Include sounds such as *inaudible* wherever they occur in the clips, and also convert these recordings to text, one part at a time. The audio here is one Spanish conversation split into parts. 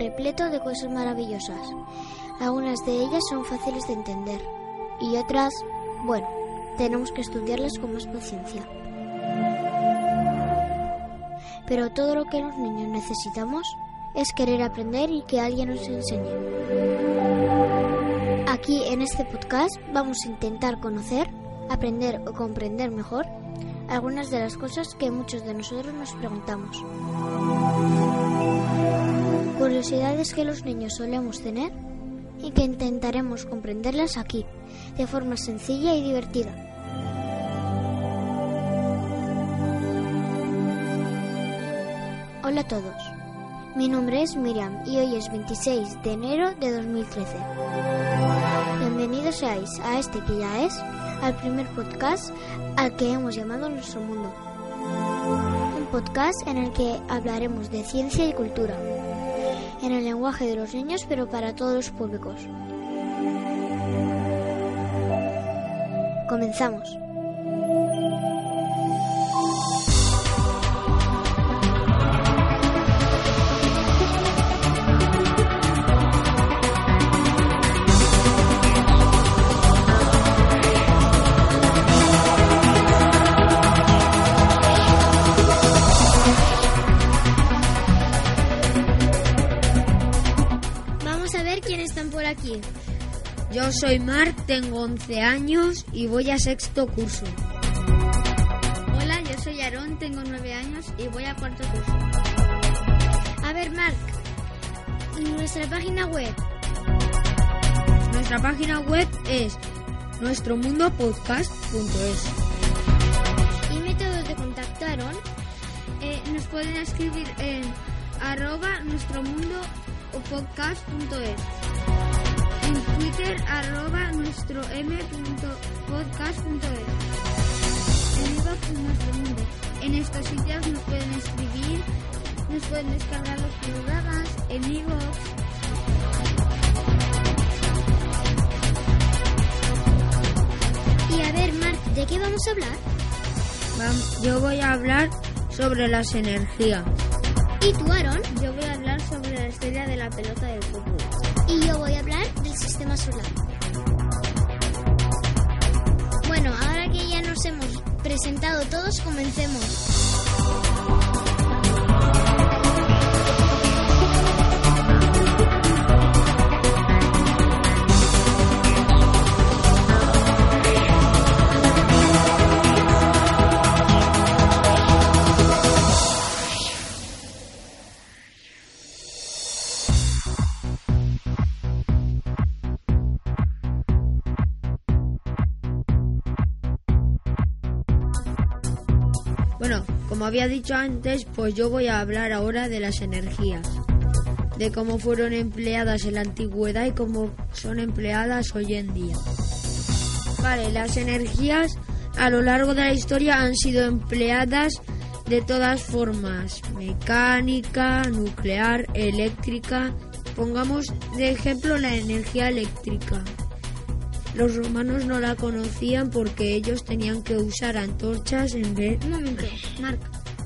repleto de cosas maravillosas. Algunas de ellas son fáciles de entender y otras, bueno, tenemos que estudiarlas con más paciencia. Pero todo lo que los niños necesitamos es querer aprender y que alguien nos enseñe. Aquí en este podcast vamos a intentar conocer, aprender o comprender mejor algunas de las cosas que muchos de nosotros nos preguntamos. Curiosidades que los niños solemos tener y que intentaremos comprenderlas aquí, de forma sencilla y divertida. Hola a todos, mi nombre es Miriam y hoy es 26 de enero de 2013. Bienvenidos seáis a este que ya es, al primer podcast al que hemos llamado Nuestro Mundo. Un podcast en el que hablaremos de ciencia y cultura, en el lenguaje de los niños pero para todos los públicos. Comenzamos. Soy Marc, tengo 11 años y voy a sexto curso. Hola, yo soy Aarón, tengo 9 años y voy a cuarto curso. A ver, Marc, nuestra página web. Nuestra página web es nuestromundopodcast.es. ¿Y métodos de contactaron? Eh, nos pueden escribir en arroba nuestro Twitter arroba nuestro m.podcast.es. En iVoox nuestro mundo. En estos sitios nos pueden escribir, nos pueden descargar los programas en iVoox. Y a ver, Marc, ¿de qué vamos a hablar? Yo voy a hablar sobre las energías. ¿Y tú, Aaron? Yo voy a hablar sobre la estrella de la pelota del fútbol. Y yo voy a hablar solar. Bueno, ahora que ya nos hemos presentado todos, comencemos. Bueno, como había dicho antes, pues yo voy a hablar ahora de las energías, de cómo fueron empleadas en la antigüedad y cómo son empleadas hoy en día. Vale, las energías a lo largo de la historia han sido empleadas de todas formas, mecánica, nuclear, eléctrica. Pongamos de ejemplo la energía eléctrica. Los romanos no la conocían porque ellos tenían que usar antorchas en vez Un momento, Marc,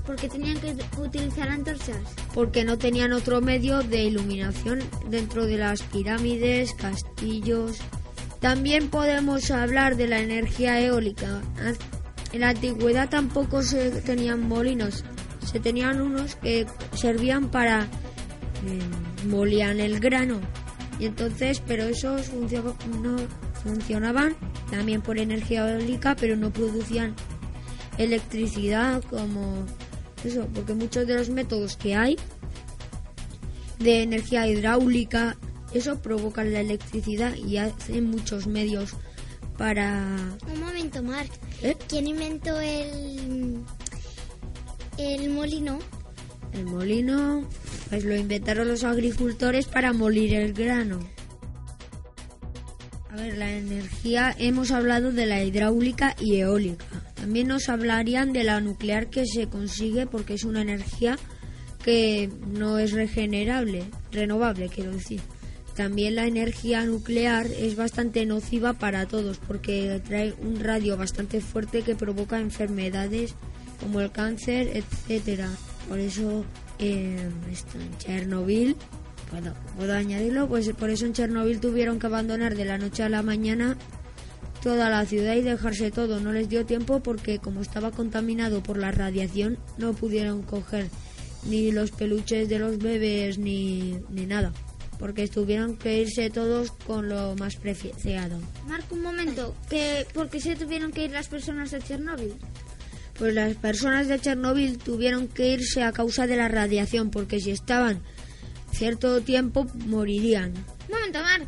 porque tenían que utilizar antorchas. porque no tenían otro medio de iluminación dentro de las pirámides, castillos. También podemos hablar de la energía eólica. En la antigüedad tampoco se tenían molinos, se tenían unos que servían para eh, molían el grano Y entonces, pero esos funcio- no funcionaban también por energía eólica, pero no producían electricidad como eso, porque muchos de los métodos que hay de energía hidráulica, eso provocan la electricidad y hacen muchos medios para... Un momento, Marc. ¿Eh? ¿Quién inventó el, el molino? El molino, pues lo inventaron los agricultores para molir el grano. A ver, la energía, hemos hablado de la hidráulica y eólica. También nos hablarían de la nuclear que se consigue porque es una energía que no es regenerable, renovable, quiero decir. También la energía nuclear es bastante nociva para todos porque trae un radio bastante fuerte que provoca enfermedades como el cáncer, etcétera. Por eso eh, en Chernobyl, puedo, puedo añadirlo, pues por eso en Chernobyl tuvieron que abandonar de la noche a la mañana toda la ciudad y dejarse todo. No les dio tiempo porque como estaba contaminado por la radiación no pudieron coger ni los peluches de los bebés ni, ni nada. Porque tuvieron que irse todos con lo más preciado. Marco, un momento. que ¿Por qué se tuvieron que ir las personas de Chernóbil? Pues las personas de Chernobyl tuvieron que irse a causa de la radiación, porque si estaban cierto tiempo morirían. Momento, Marc.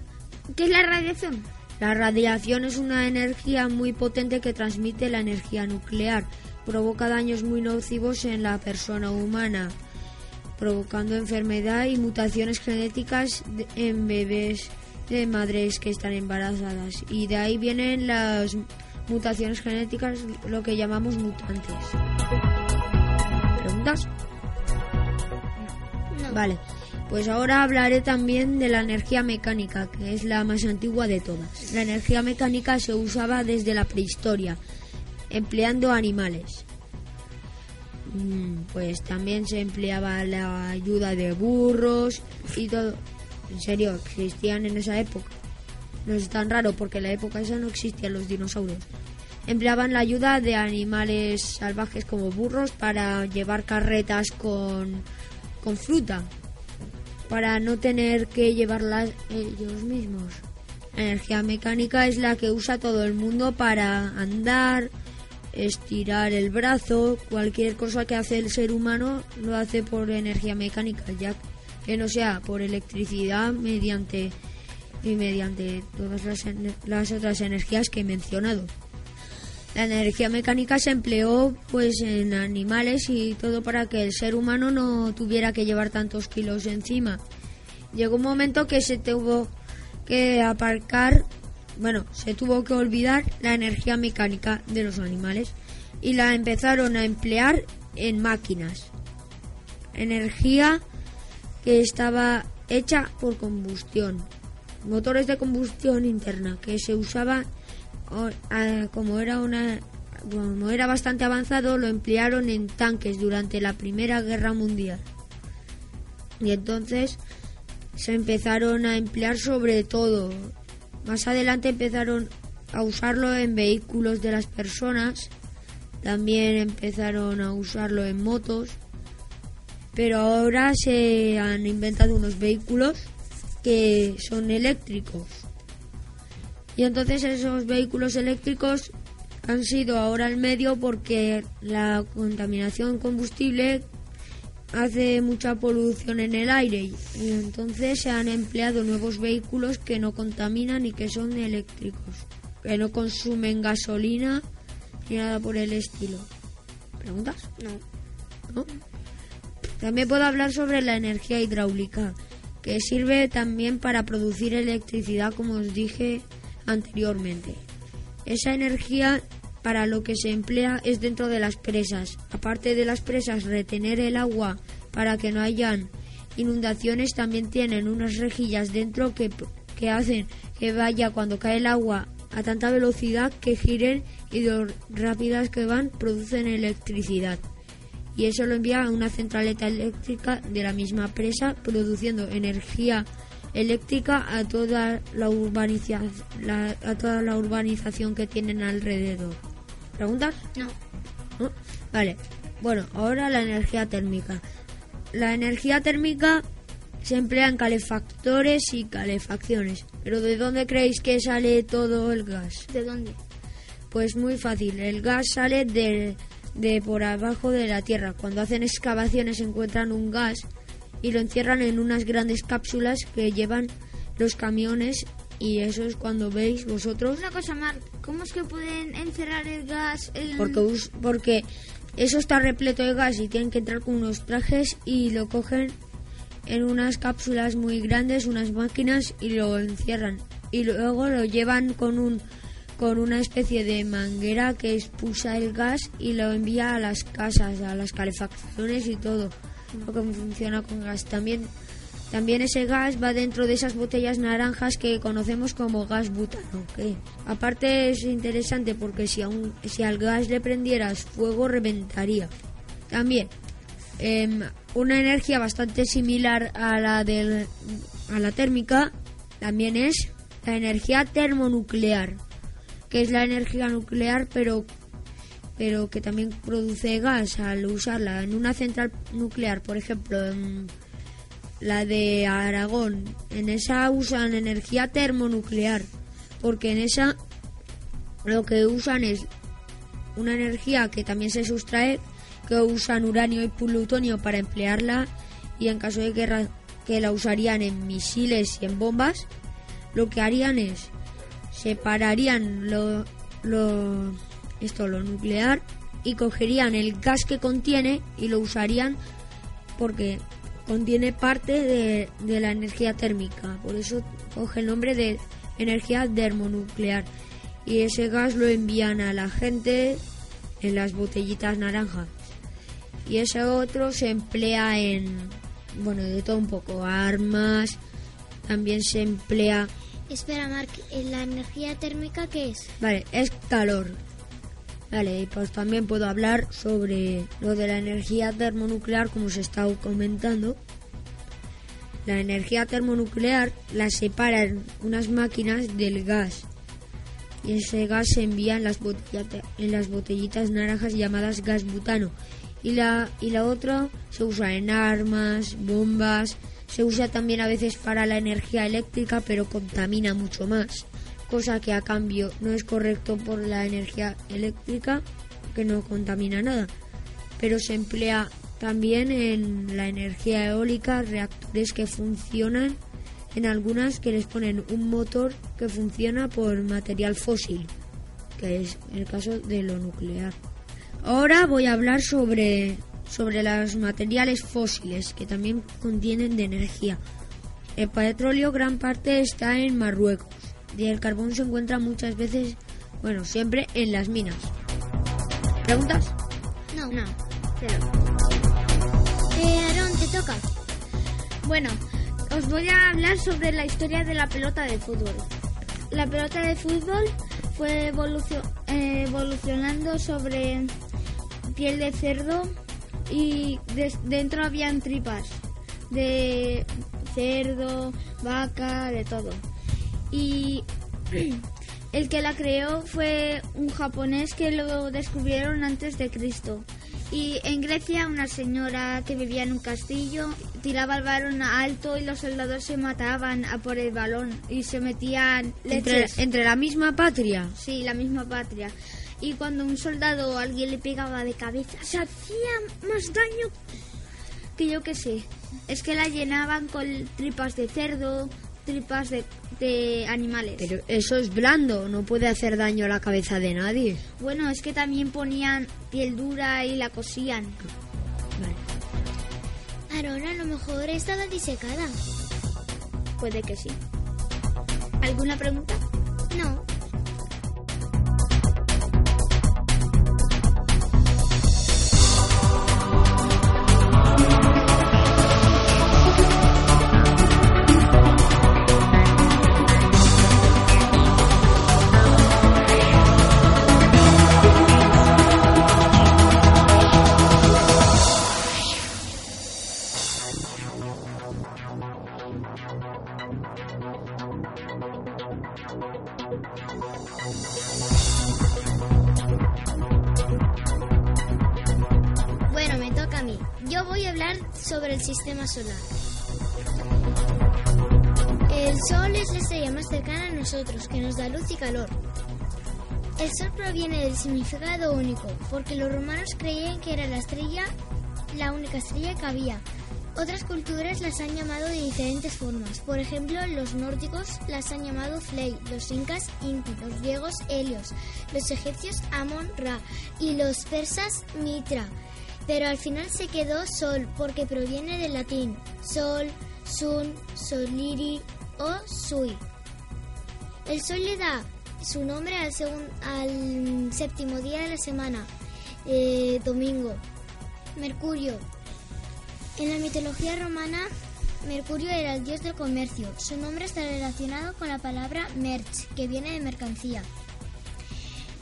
¿Qué es la radiación? La radiación es una energía muy potente que transmite la energía nuclear. Provoca daños muy nocivos en la persona humana, provocando enfermedad y mutaciones genéticas en bebés de madres que están embarazadas. Y de ahí vienen las mutaciones genéticas, lo que llamamos mutantes. ¿Preguntas? No. Vale, pues ahora hablaré también de la energía mecánica, que es la más antigua de todas. La energía mecánica se usaba desde la prehistoria, empleando animales. Mm, Pues también se empleaba la ayuda de burros y todo. En serio, existían en esa época. No es tan raro porque en la época esa no existían los dinosaurios. Empleaban la ayuda de animales salvajes como burros para llevar carretas con, con fruta, para no tener que llevarlas ellos mismos. La energía mecánica es la que usa todo el mundo para andar, estirar el brazo, cualquier cosa que hace el ser humano lo hace por energía mecánica, ya que no sea por electricidad mediante y mediante todas las, las otras energías que he mencionado. La energía mecánica se empleó pues en animales y todo para que el ser humano no tuviera que llevar tantos kilos encima. Llegó un momento que se tuvo que aparcar, bueno, se tuvo que olvidar la energía mecánica de los animales y la empezaron a emplear en máquinas. Energía que estaba hecha por combustión. Motores de combustión interna que se usaba como era una como era bastante avanzado lo emplearon en tanques durante la Primera Guerra Mundial. Y entonces se empezaron a emplear sobre todo. Más adelante empezaron a usarlo en vehículos de las personas. También empezaron a usarlo en motos. Pero ahora se han inventado unos vehículos que son eléctricos. Y entonces esos vehículos eléctricos han sido ahora el medio porque la contaminación combustible hace mucha polución en el aire y entonces se han empleado nuevos vehículos que no contaminan y que son eléctricos, que no consumen gasolina ni nada por el estilo. ¿Preguntas? No. ¿no? También puedo hablar sobre la energía hidráulica, que sirve también para producir electricidad, como os dije anteriormente. Esa energía para lo que se emplea es dentro de las presas. Aparte de las presas, retener el agua para que no hayan inundaciones, también tienen unas rejillas dentro que, que hacen que vaya cuando cae el agua a tanta velocidad que giren y lo rápidas que van producen electricidad y eso lo envía a una centraleta eléctrica de la misma presa, produciendo energía eléctrica a toda la, urbaniza- la- a toda la urbanización que tienen alrededor. ¿Preguntas? No. ¿No? Vale. Bueno, ahora la energía térmica. La energía térmica se emplean calefactores y calefacciones. Pero ¿de dónde creéis que sale todo el gas? ¿De dónde? Pues muy fácil, el gas sale de, de por abajo de la Tierra. Cuando hacen excavaciones encuentran un gas y lo encierran en unas grandes cápsulas que llevan los camiones y eso es cuando veis vosotros Una cosa, Marc, ¿cómo es que pueden encerrar el gas en... porque porque eso está repleto de gas y tienen que entrar con unos trajes y lo cogen en unas cápsulas muy grandes, unas máquinas y lo encierran y luego lo llevan con un con una especie de manguera que expulsa el gas y lo envía a las casas, a las calefacciones y todo. Lo que funciona con gas también también ese gas va dentro de esas botellas naranjas que conocemos como gas butano. que aparte es interesante porque si, a si al gas le prendieras fuego reventaría. También em, una energía bastante similar a la del, a la térmica también es la energía termonuclear, que es la energía nuclear pero pero que también produce gas al usarla en una central nuclear, por ejemplo, en la de Aragón. En esa usan energía termonuclear, porque en esa lo que usan es una energía que también se sustrae, que usan uranio y plutonio para emplearla y en caso de guerra que la usarían en misiles y en bombas, lo que harían es separarían lo, lo esto lo nuclear y cogerían el gas que contiene y lo usarían porque contiene parte de, de la energía térmica, por eso coge el nombre de energía termonuclear. Y ese gas lo envían a la gente en las botellitas naranjas. Y ese otro se emplea en, bueno, de todo un poco, armas, también se emplea, Espera, Marc, ¿en ¿la energía térmica qué es? vale, es calor. Vale, pues también puedo hablar sobre lo de la energía termonuclear, como se está comentando. La energía termonuclear la separan unas máquinas del gas. Y ese gas se envía en las, en las botellitas naranjas llamadas gas butano. Y la, y la otra se usa en armas, bombas. Se usa también a veces para la energía eléctrica, pero contamina mucho más. Cosa que a cambio no es correcto por la energía eléctrica, que no contamina nada. Pero se emplea también en la energía eólica, reactores que funcionan en algunas que les ponen un motor que funciona por material fósil, que es el caso de lo nuclear. Ahora voy a hablar sobre, sobre los materiales fósiles que también contienen de energía. El petróleo gran parte está en Marruecos y el carbón se encuentra muchas veces, bueno, siempre en las minas. ¿Preguntas? No. No, cero. Eh, Aaron, te toca. Bueno, os voy a hablar sobre la historia de la pelota de fútbol. La pelota de fútbol fue evolucio- eh, evolucionando sobre piel de cerdo y dentro habían tripas de cerdo, vaca, de todo. Y el que la creó fue un japonés que lo descubrieron antes de Cristo. Y en Grecia una señora que vivía en un castillo tiraba el balón alto y los soldados se mataban a por el balón y se metían Entre, entre la misma patria. Sí, la misma patria. Y cuando un soldado o alguien le pegaba de cabeza, se hacía más daño que yo que sé. Es que la llenaban con tripas de cerdo, tripas de, de animales. Pero eso es blando, no puede hacer daño a la cabeza de nadie. Bueno, es que también ponían piel dura y la cosían. Vale. Aaron, a lo mejor estaba disecada. Puede que sí. ¿Alguna pregunta? No. El Sol es la estrella más cercana a nosotros, que nos da luz y calor. El Sol proviene del significado único, porque los romanos creían que era la estrella, la única estrella que había. Otras culturas las han llamado de diferentes formas. Por ejemplo, los nórdicos las han llamado Fley, los incas Inti, los griegos Helios, los egipcios Amon Ra y los persas Mitra. Pero al final se quedó Sol porque proviene del latín Sol, Sun, Soliri o Sui. El Sol le da su nombre al, al séptimo día de la semana, eh, domingo. Mercurio. En la mitología romana, Mercurio era el dios del comercio. Su nombre está relacionado con la palabra merch, que viene de mercancía.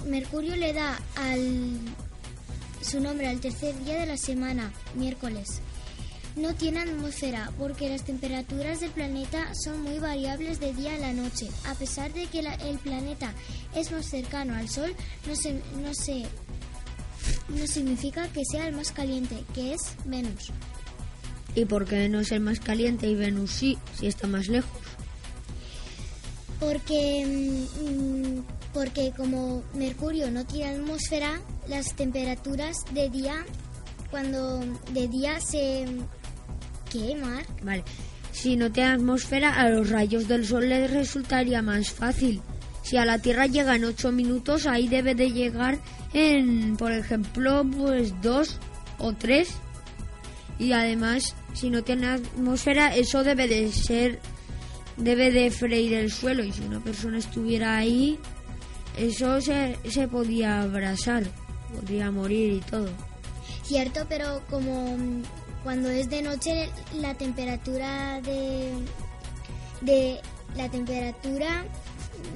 Mercurio le da al, su nombre al tercer día de la semana, miércoles. No tiene atmósfera porque las temperaturas del planeta son muy variables de día a la noche. A pesar de que la- el planeta es más cercano al Sol, no, se, no, se, no significa que sea el más caliente, que es Venus. ¿Y por qué no es el más caliente y Venus sí, si está más lejos? Porque, mm, porque como Mercurio no tiene atmósfera, las temperaturas de día, cuando de día se... ¿Qué, Marc? Vale. Si no tiene atmósfera, a los rayos del sol les resultaría más fácil. Si a la Tierra llega en 8 minutos, ahí debe de llegar en, por ejemplo, pues dos o tres. Y además, si no tiene atmósfera, eso debe de ser, debe de freír el suelo. Y si una persona estuviera ahí, eso se, se podía abrasar, podría morir y todo. Cierto, pero como mm, cuando es de noche la temperatura de, de la temperatura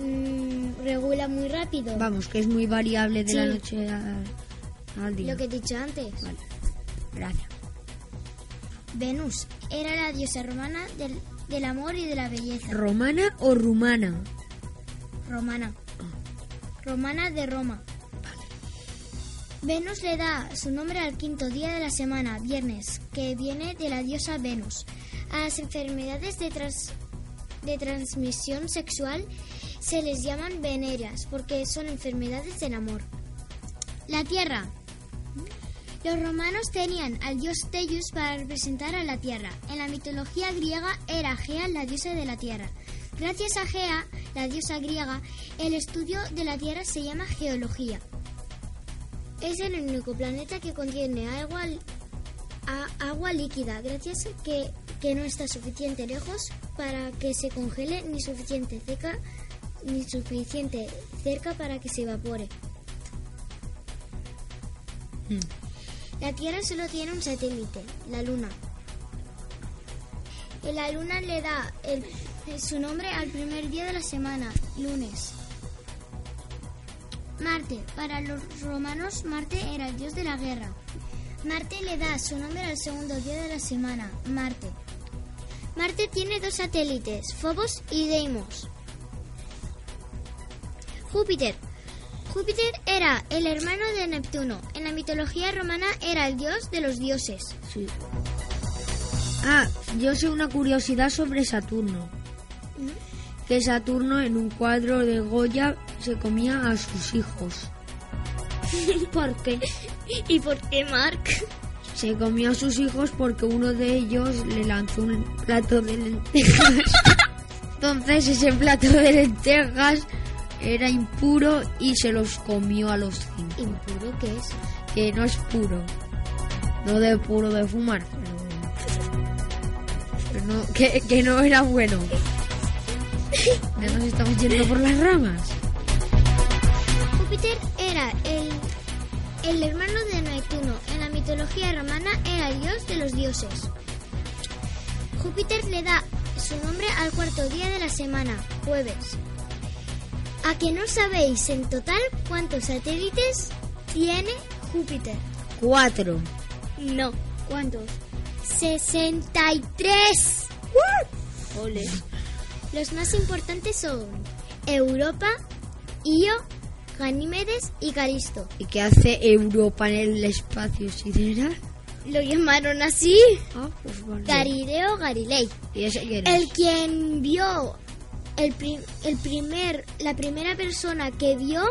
mm, regula muy rápido. Vamos, que es muy variable de la noche a- al día. Lo que he dicho antes. Vale, gracias. Venus era la diosa romana del, del amor y de la belleza. ¿Romana o rumana? romana. Romana de Roma. Venus le da su nombre al quinto día de la semana, viernes, que viene de la diosa Venus. A las enfermedades de, trans- de transmisión sexual se les llaman venéreas porque son enfermedades del amor. La Tierra. Los romanos tenían al dios Tellus para representar a la Tierra. En la mitología griega era Gea la diosa de la Tierra. Gracias a Gea, la diosa griega, el estudio de la Tierra se llama geología. Es el único planeta que contiene agua, agua líquida, gracias a que, que no está suficiente lejos para que se congele ni suficiente ni suficiente cerca para que se evapore. La Tierra solo tiene un satélite, la Luna. La Luna le da el- su nombre al primer día de la semana, lunes. Marte. Para los romanos, Marte era el dios de la guerra. Marte le da su nombre al segundo día de la semana, Marte. Marte tiene dos satélites, Phobos y Deimos. Júpiter. Júpiter era el hermano de Neptuno. En la mitología romana era el dios de los dioses. Sí. Ah, yo sé una curiosidad sobre Saturno. Que Saturno en un cuadro de Goya se comía a sus hijos. *laughs* ¿Por qué? ¿Y por qué, Mark? Se comió a sus hijos porque uno de ellos le lanzó un plato de lentejas. *laughs* Entonces ese plato de lentejas era impuro y se los comió a los cinco. ¿Impuro qué es? Que no es puro. No de puro de fumar, pero... no, que, que no era bueno. Ya nos estamos yendo por las ramas. Júpiter era el, el hermano de Neptuno. En la mitología romana era el dios de los dioses. Júpiter le da su nombre al cuarto día de la semana, jueves. ¿A que no sabéis en total cuántos satélites tiene Júpiter? Cuatro. No. ¿Cuántos? 63. Ole. Los más importantes son Europa, Io, Ganímedes y Calisto. ¿Y qué hace Europa en el espacio sideral? Lo llamaron así Ah, pues vale. Galileo Galilei. ¿Y ese quién es? El quien vio el, prim- el primer, la primera persona que vio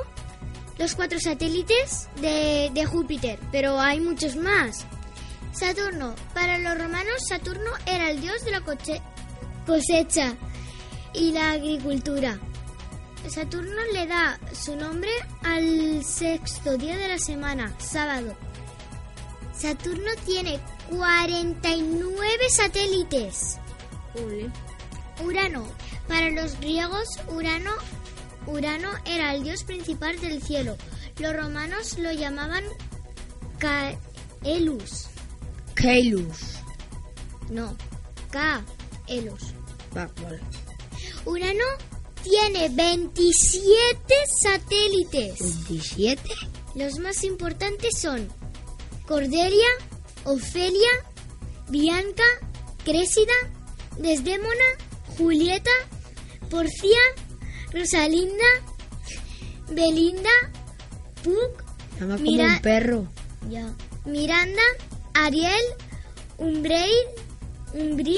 los cuatro satélites de, de Júpiter, pero hay muchos más. Saturno. Para los romanos, Saturno era el dios de la cosecha y la agricultura. Saturno le da su nombre al sexto día de la semana, sábado. Saturno tiene 49 satélites. Urano. Para los griegos, Urano, Urano era el dios principal del cielo. Los romanos lo llamaban Caelus. Keilus. No, Caelus. Vale. Urano tiene 27 satélites. 27. Los más importantes son Cordelia, Ofelia, Bianca, Crésida, Desdémona, Julieta, Porcia, Rosalinda, Belinda, Puck, Llama como Mira- un perro. ya, Miranda, Ariel, Umbrail, Umbril,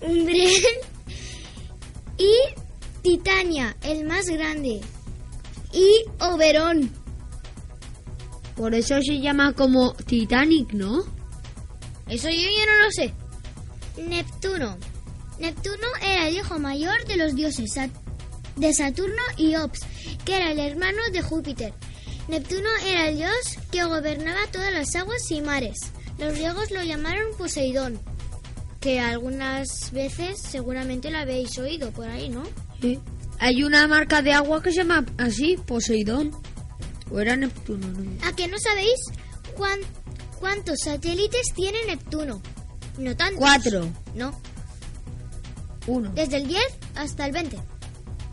Umbrel y Titania, el más grande, y Oberón. Por eso se llama como Titanic, ¿no? Eso yo ya no lo sé. Neptuno. Neptuno era el hijo mayor de los dioses Sat- de Saturno y Ops, que era el hermano de Júpiter. Neptuno era el dios que gobernaba todas las aguas y mares. Los griegos lo llamaron Poseidón, que algunas veces seguramente lo habéis oído por ahí, ¿no? Sí. Hay una marca de agua que se llama así, Poseidón. O era Neptuno, ¿no? ¿A que no sabéis cuán- cuántos satélites tiene Neptuno? No tantos. Cuatro. No, Uno. desde el 10 hasta el 20.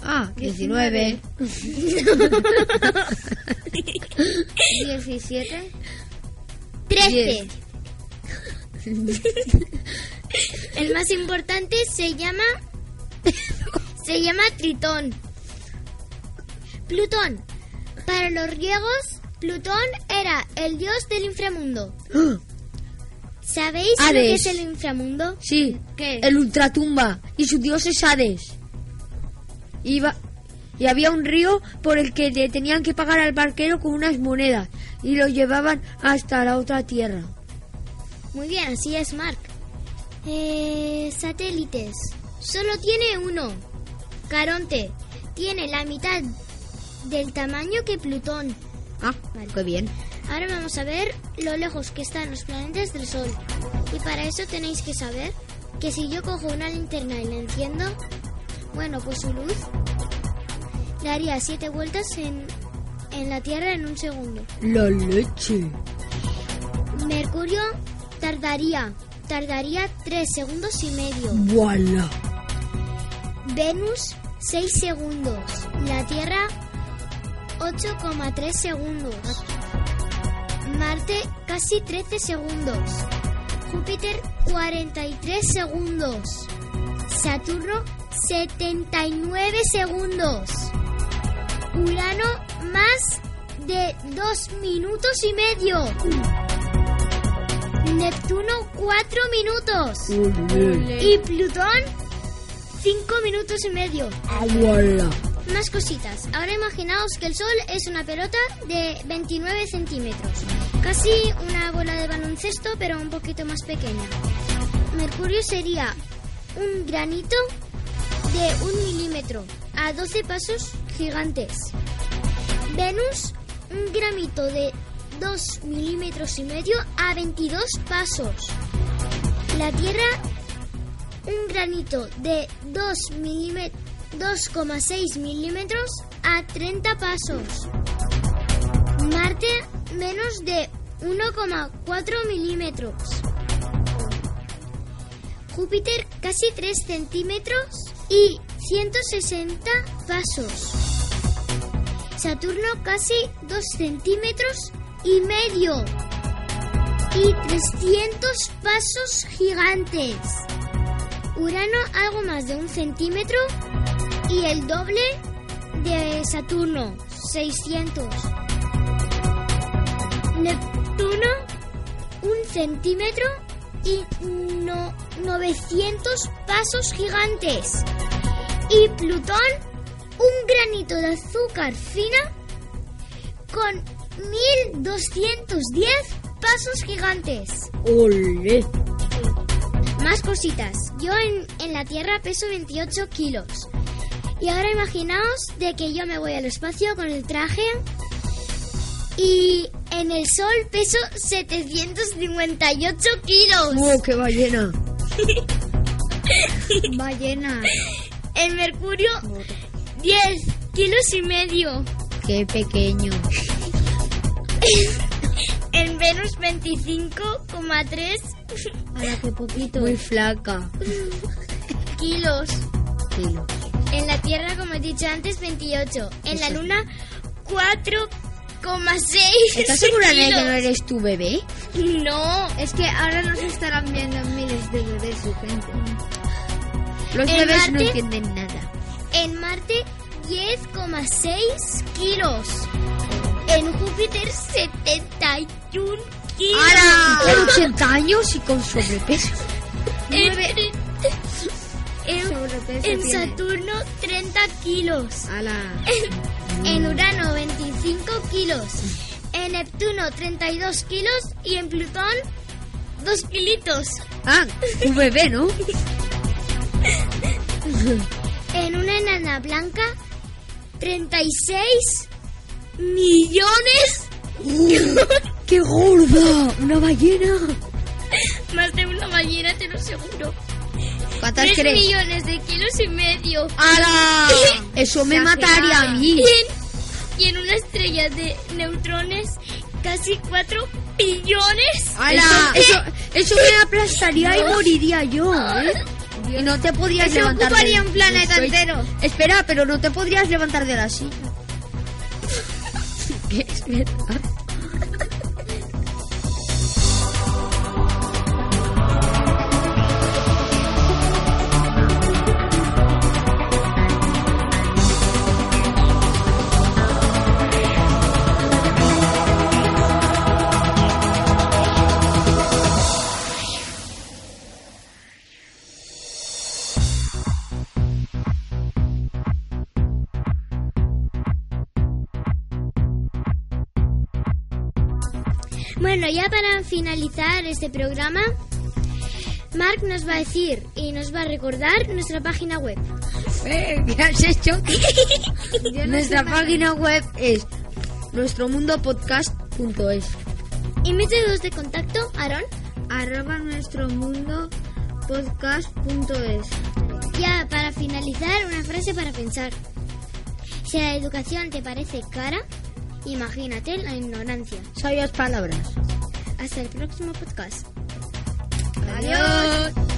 Ah, 19. 17. 13. El más importante se llama se llama Tritón. Plutón. Para los griegos, Plutón era el dios del inframundo. ¿Sabéis lo que Hades. es el inframundo? Sí, ¿Qué? el ultratumba. Y su dios es Hades. Iba, y había un río por el que le tenían que pagar al barquero con unas monedas. Y lo llevaban hasta la otra tierra. Muy bien, así es, Mark. Eh, satélites. Solo tiene uno. Caronte. Tiene la mitad del tamaño que Plutón. Ah, qué bien. Ahora vamos a ver lo lejos que están los planetas del Sol. Y para eso tenéis que saber que si yo cojo una linterna y la enciendo, bueno, pues su luz daría siete vueltas en, en la Tierra en un segundo. La leche. Mercurio tardaría, tardaría tres segundos y medio. Voilà. Venus 6 segundos. La Tierra 8,3 segundos. Marte casi 13 segundos. Júpiter 43 segundos. Saturno 79 segundos. Urano más de 2 minutos y medio. Neptuno 4 minutos. Y Plutón 5 minutos y medio. Voilà. Más cositas. Ahora imaginaos que el Sol es una pelota de 29 centímetros. Casi una bola de baloncesto, pero un poquito más pequeña. Mercurio sería un granito de un milímetro a 12 pasos gigantes. Venus, un gramito de 2 milímetros y medio a 22 pasos. La Tierra, un granito de 2 milímetros 2,6 milímetros a 30 pasos. Marte menos de 1,4 milímetros. Júpiter casi 3 centímetros y 160 pasos. Saturno casi 2 centímetros y medio y 300 pasos gigantes. Urano algo más de un centímetro y el doble de Saturno, 600. Neptuno, un centímetro y no- 900 pasos gigantes. Y Plutón, un granito de azúcar fina con 1210 pasos gigantes. ¡Ole! Más cositas. Yo en, en la Tierra peso 28 kilos. Y ahora imaginaos de que yo me voy al espacio con el traje y en el Sol peso 758 kilos. ¡Oh, qué ballena! *laughs* Ballena. En Mercurio 10 kilos y medio. ¡Qué pequeño! *laughs* En Venus 25,3 ¡Hala, qué poquito! *laughs* Muy flaca. kilos. Kilo. En la Tierra, como he dicho antes, 28. En la Luna, 4,6 ¿Estás segura de que no eres tu bebé? No. Es que ahora nos estarán viendo miles de bebés su gente. Los ¿En bebés no entienden nada. En Marte, 10,6 kilos. En Júpiter, 71 kilos. *laughs* Con 80 años y con sobrepeso. En, *laughs* en- en. Saturno, 30 kilos. ¡Hala! En Urano, 25 kilos. En Neptuno, 32 kilos. Y en Plutón, 2 kilitos. Ah, tu bebé, ¿no? *laughs* En una enana blanca, 36 millones. ¡Qué gorda! ¡Una ballena! *laughs* Más de una ballena, te lo aseguro. ¿Cuántas 3 crees? millones de kilos y medio. ¡Hala! *laughs* Eso me mataría a mí. Y en, y en una estrella de neutrones, casi 4 billones. ¡Hala! Eso, eso me aplastaría y moriría yo, ¿eh? Y no te podrías Eso levantar. ocuparía un planeta Estoy- entero. Espera, pero no te podrías levantar de la silla. *laughs* ¿Qué es verdad? Bueno, ya para finalizar este programa, Mark nos va a decir y nos va a recordar nuestra página web. Eh, ¿Qué has hecho? *laughs* Nuestra página web es nuestromundopodcast.es Y métodos de contacto, Aaron. arroba nuestromundopodcast.es Ya para finalizar, una frase para pensar. Si la educación te parece cara, imagínate la ignorancia. Sabias palabras. Hasta el próximo podcast. Adiós.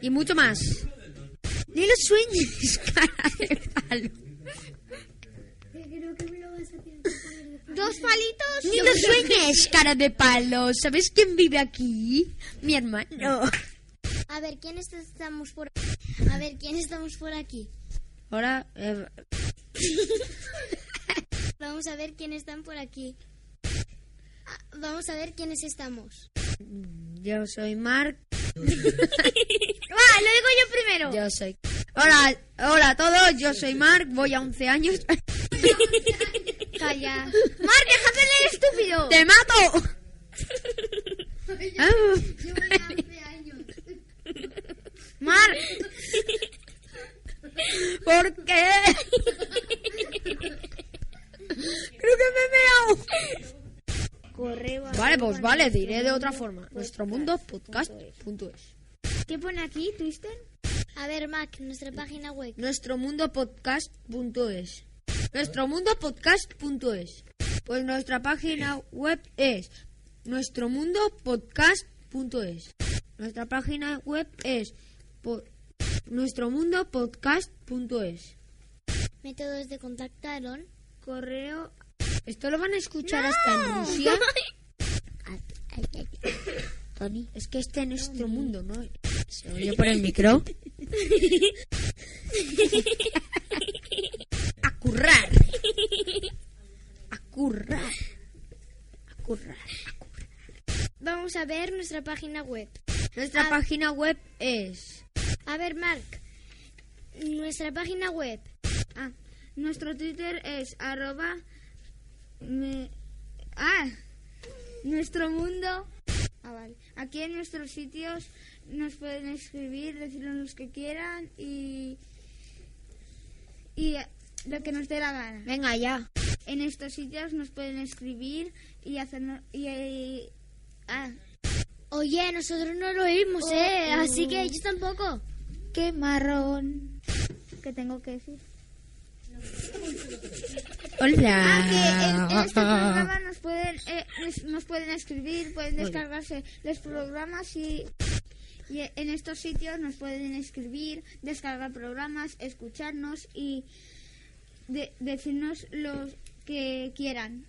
Y mucho más. Ni lo sueñes, *laughs* cara de palo. Dos palitos. Ni lo sueñes, cara de palo. ¿Sabes quién vive aquí? Mi hermano. A ver, ¿quién est- estamos por A ver, ¿quién estamos por aquí? Ahora, eh, Vamos a ver quiénes están por aquí. Vamos a ver quiénes estamos. yo soy Mark. *laughs* Va, lo digo yo primero. Yo soy. Hola, hola a todos. Yo soy Mark. Voy a 11 años. *laughs* Calla. Mar, déjate leer, estúpido. ¡Te mato! Ah. Mar, ¿Por qué? *laughs* Creo que me he meado. Corre, va. Vale, pues vale, diré de otra forma. Nuestro mundo podcast.es. ¿Qué pone aquí, Twister? A ver, Mac, nuestra página web. Nuestro mundo podcast.es. Nuestro mundo podcast.es. Pues nuestra página web es nuestro mundo podcast.es. Nuestra página web es po- nuestromundopodcast.es. Métodos de contactaron. Correo. Esto lo van a escuchar hasta en Rusia. *laughs* Tony. Es que este es nuestro mundo, ¿no? Se oye por el *laughs* micro. *laughs* a currar. A currar. A currar. Vamos a ver nuestra página web. Nuestra página web es. A ver, Mark. Nuestra página web. Ah, nuestro Twitter es arroba... me- ah, nuestro mundo... Ah, vale. Aquí en nuestros sitios nos pueden escribir, decirnos los que quieran y... Y lo que nos dé la gana. Venga, ya. En estos sitios nos pueden escribir y hacernos... Y, y- ah, Oye, nosotros no lo oímos, ¿eh? Así que yo tampoco. qué marrón. ¿Qué tengo que decir? *laughs* Hola. Ah, que en, en este *laughs* programa nos pueden, eh, nos, nos pueden escribir, pueden descargarse los programas y, y en estos sitios nos pueden escribir, descargar programas, escucharnos y de- decirnos lo que quieran.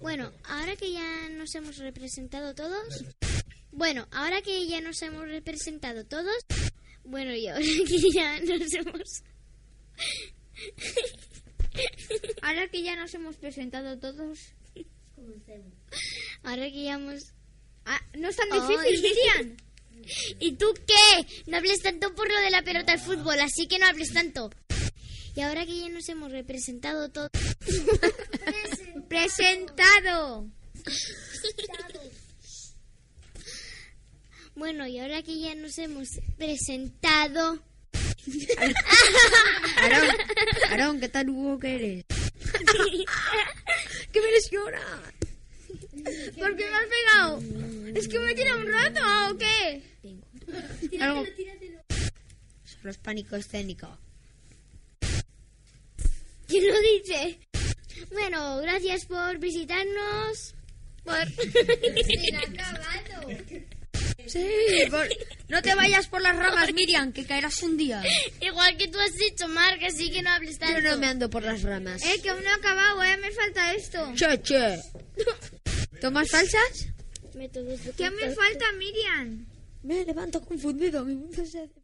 Bueno, ahora que ya nos hemos representado todos. Bueno, ahora que ya nos hemos representado todos. Bueno, y ahora *laughs* que ya nos hemos. *laughs* Ahora que ya nos hemos presentado todos, Ahora que ya hemos. ah, no es tan difícil, Miriam. ¿Y tú qué? No hables tanto por lo de la pelota del fútbol, así que no hables tanto. Y ahora que ya nos hemos representado todos. *laughs* Presentado. Bueno, y ahora que ya nos hemos presentado. Aarón, Aarón, ¿qué tan Hugo que eres? *laughs* ¿Qué me lesiona? ¿Por qué me has pegado? ¿Es que me tira un rato o qué? Algo... Solo es pánico escénico. ¿Quién lo dice? Bueno, gracias por visitarnos. Por... *laughs* Sí, por- no te vayas por las ramas, Miriam, que caerás un día. Igual que tú has dicho, Marc, así que no hables tanto. Yo no me ando por las ramas. Eh, que aún no he acabado, eh, me falta esto. Che, che. ¿Tomas falsas? ¿Qué me falta, Miriam? Me levanto confundido, mi mundo se hace